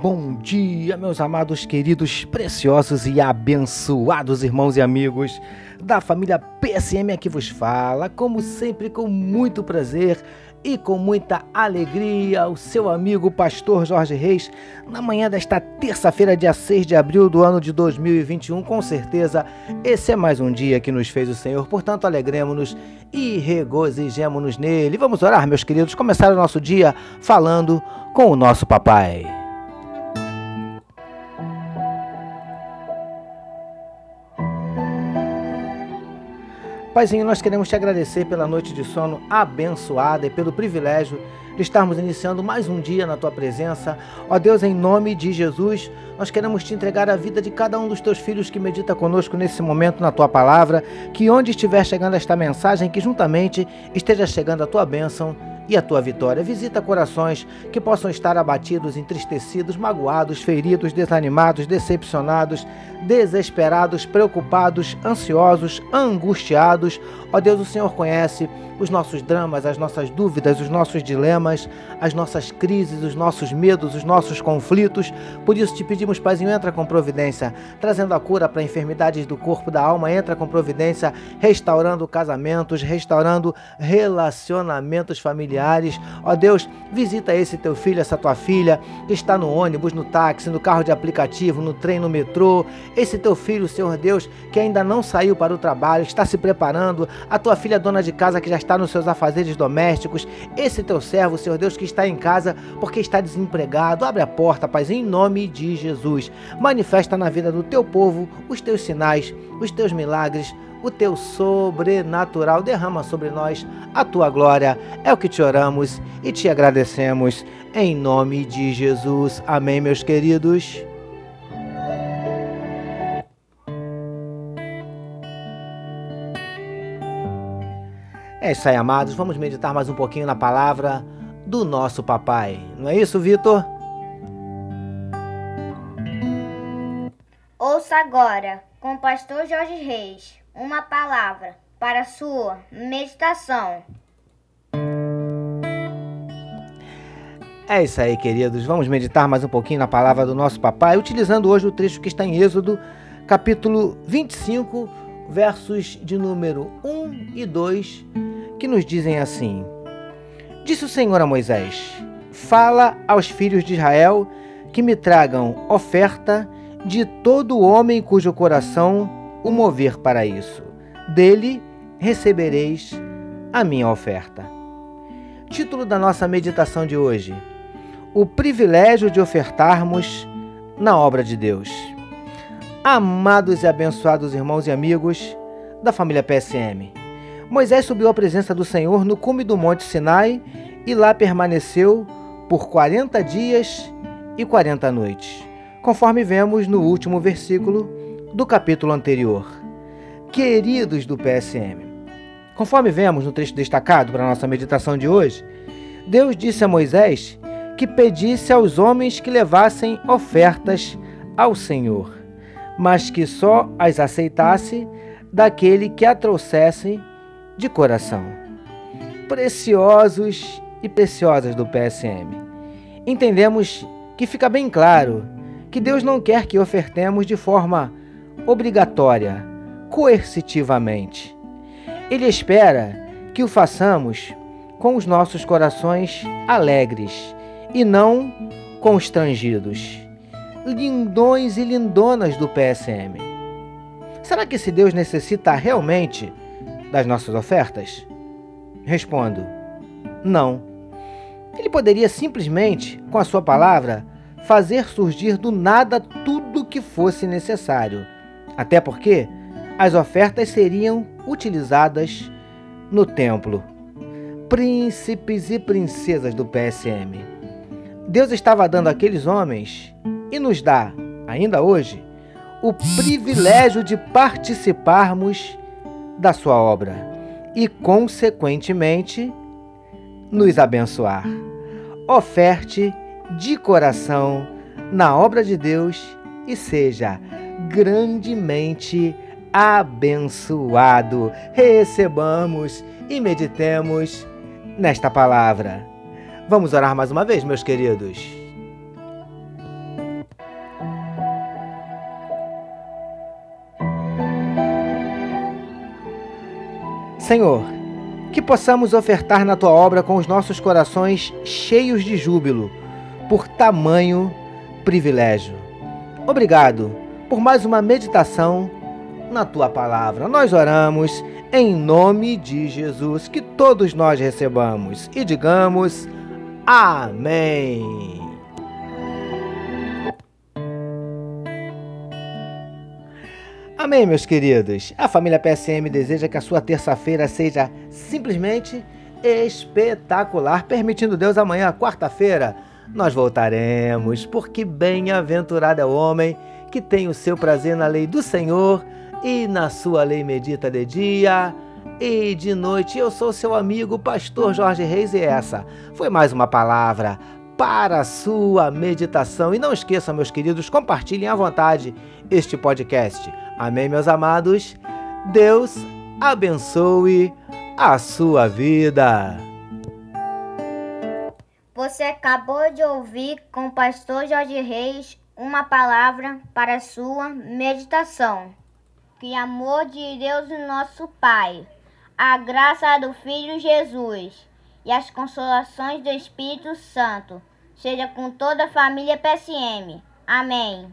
bom dia, meus amados, queridos, preciosos e abençoados irmãos e amigos da família PSM aqui vos fala, como sempre, com muito prazer e com muita alegria, o seu amigo pastor Jorge Reis, na manhã desta terça-feira, dia 6 de abril do ano de 2021. Com certeza, esse é mais um dia que nos fez o Senhor, portanto, alegremos-nos e regozijemos-nos nele. Vamos orar, meus queridos, começar o nosso dia falando com o nosso papai. Paizinho, nós queremos te agradecer pela noite de sono abençoada e pelo privilégio de estarmos iniciando mais um dia na tua presença. Ó Deus, em nome de Jesus, nós queremos te entregar a vida de cada um dos teus filhos que medita conosco nesse momento na tua palavra, que onde estiver chegando esta mensagem, que juntamente esteja chegando a tua bênção e a tua vitória. Visita corações que possam estar abatidos, entristecidos, magoados, feridos, desanimados, decepcionados, desesperados, preocupados, ansiosos, angustiados. Ó Deus, o Senhor conhece os nossos dramas, as nossas dúvidas, os nossos dilemas, as nossas crises, os nossos medos, os nossos conflitos. Por isso te pedimos, Paizinho, entra com providência, trazendo a cura para enfermidades do corpo, da alma, entra com providência, restaurando casamentos, restaurando relacionamentos familiares. Ó Deus, visita esse teu filho, essa tua filha, que está no ônibus, no táxi, no carro de aplicativo, no trem, no metrô. Esse teu filho, Senhor Deus, que ainda não saiu para o trabalho, está se preparando. A tua filha, dona de casa, que já está está nos seus afazeres domésticos, esse teu servo, Senhor Deus, que está em casa porque está desempregado, abre a porta, Pai, em nome de Jesus. Manifesta na vida do teu povo os teus sinais, os teus milagres, o teu sobrenatural. Derrama sobre nós a tua glória. É o que te oramos e te agradecemos. Em nome de Jesus. Amém, meus queridos. É isso aí, amados. Vamos meditar mais um pouquinho na palavra do nosso papai. Não é isso, Vitor? Ouça agora, com o pastor Jorge Reis, uma palavra para sua meditação. É isso aí, queridos. Vamos meditar mais um pouquinho na palavra do nosso papai, utilizando hoje o trecho que está em Êxodo, capítulo 25, versos de número 1 e 2 que nos dizem assim: Disse o Senhor a Moisés: Fala aos filhos de Israel que me tragam oferta de todo homem cujo coração o mover para isso. Dele recebereis a minha oferta. Título da nossa meditação de hoje: O privilégio de ofertarmos na obra de Deus. Amados e abençoados irmãos e amigos da família PSM. Moisés subiu à presença do Senhor no cume do monte Sinai e lá permaneceu por 40 dias e 40 noites, conforme vemos no último versículo do capítulo anterior. Queridos do PSM, conforme vemos no texto destacado para nossa meditação de hoje, Deus disse a Moisés que pedisse aos homens que levassem ofertas ao Senhor, mas que só as aceitasse daquele que a trouxesse de coração. Preciosos e preciosas do PSM. Entendemos que fica bem claro que Deus não quer que ofertemos de forma obrigatória, coercitivamente. Ele espera que o façamos com os nossos corações alegres e não constrangidos. Lindões e lindonas do PSM. Será que esse Deus necessita realmente das nossas ofertas? Respondo: não. Ele poderia simplesmente, com a sua palavra, fazer surgir do nada tudo o que fosse necessário. Até porque as ofertas seriam utilizadas no templo. Príncipes e princesas do PSM. Deus estava dando àqueles homens e nos dá, ainda hoje, o privilégio de participarmos da sua obra e, consequentemente, nos abençoar. Oferte de coração na obra de Deus e seja grandemente abençoado. Recebamos e meditemos nesta palavra. Vamos orar mais uma vez, meus queridos. Senhor, que possamos ofertar na tua obra com os nossos corações cheios de júbilo, por tamanho privilégio. Obrigado por mais uma meditação na tua palavra. Nós oramos em nome de Jesus, que todos nós recebamos e digamos amém. Amém, meus queridos. A família PSM deseja que a sua terça-feira seja simplesmente espetacular. Permitindo Deus, amanhã, quarta-feira, nós voltaremos, porque bem-aventurado é o homem que tem o seu prazer na lei do Senhor e na sua lei medita de dia e de noite. Eu sou seu amigo, pastor Jorge Reis, e essa foi mais uma palavra para a sua meditação. E não esqueçam, meus queridos, compartilhem à vontade este podcast. Amém, meus amados? Deus abençoe a sua vida. Você acabou de ouvir com o pastor Jorge Reis uma palavra para sua meditação. Que amor de Deus, nosso Pai, a graça do Filho Jesus e as consolações do Espírito Santo seja com toda a família PSM. Amém.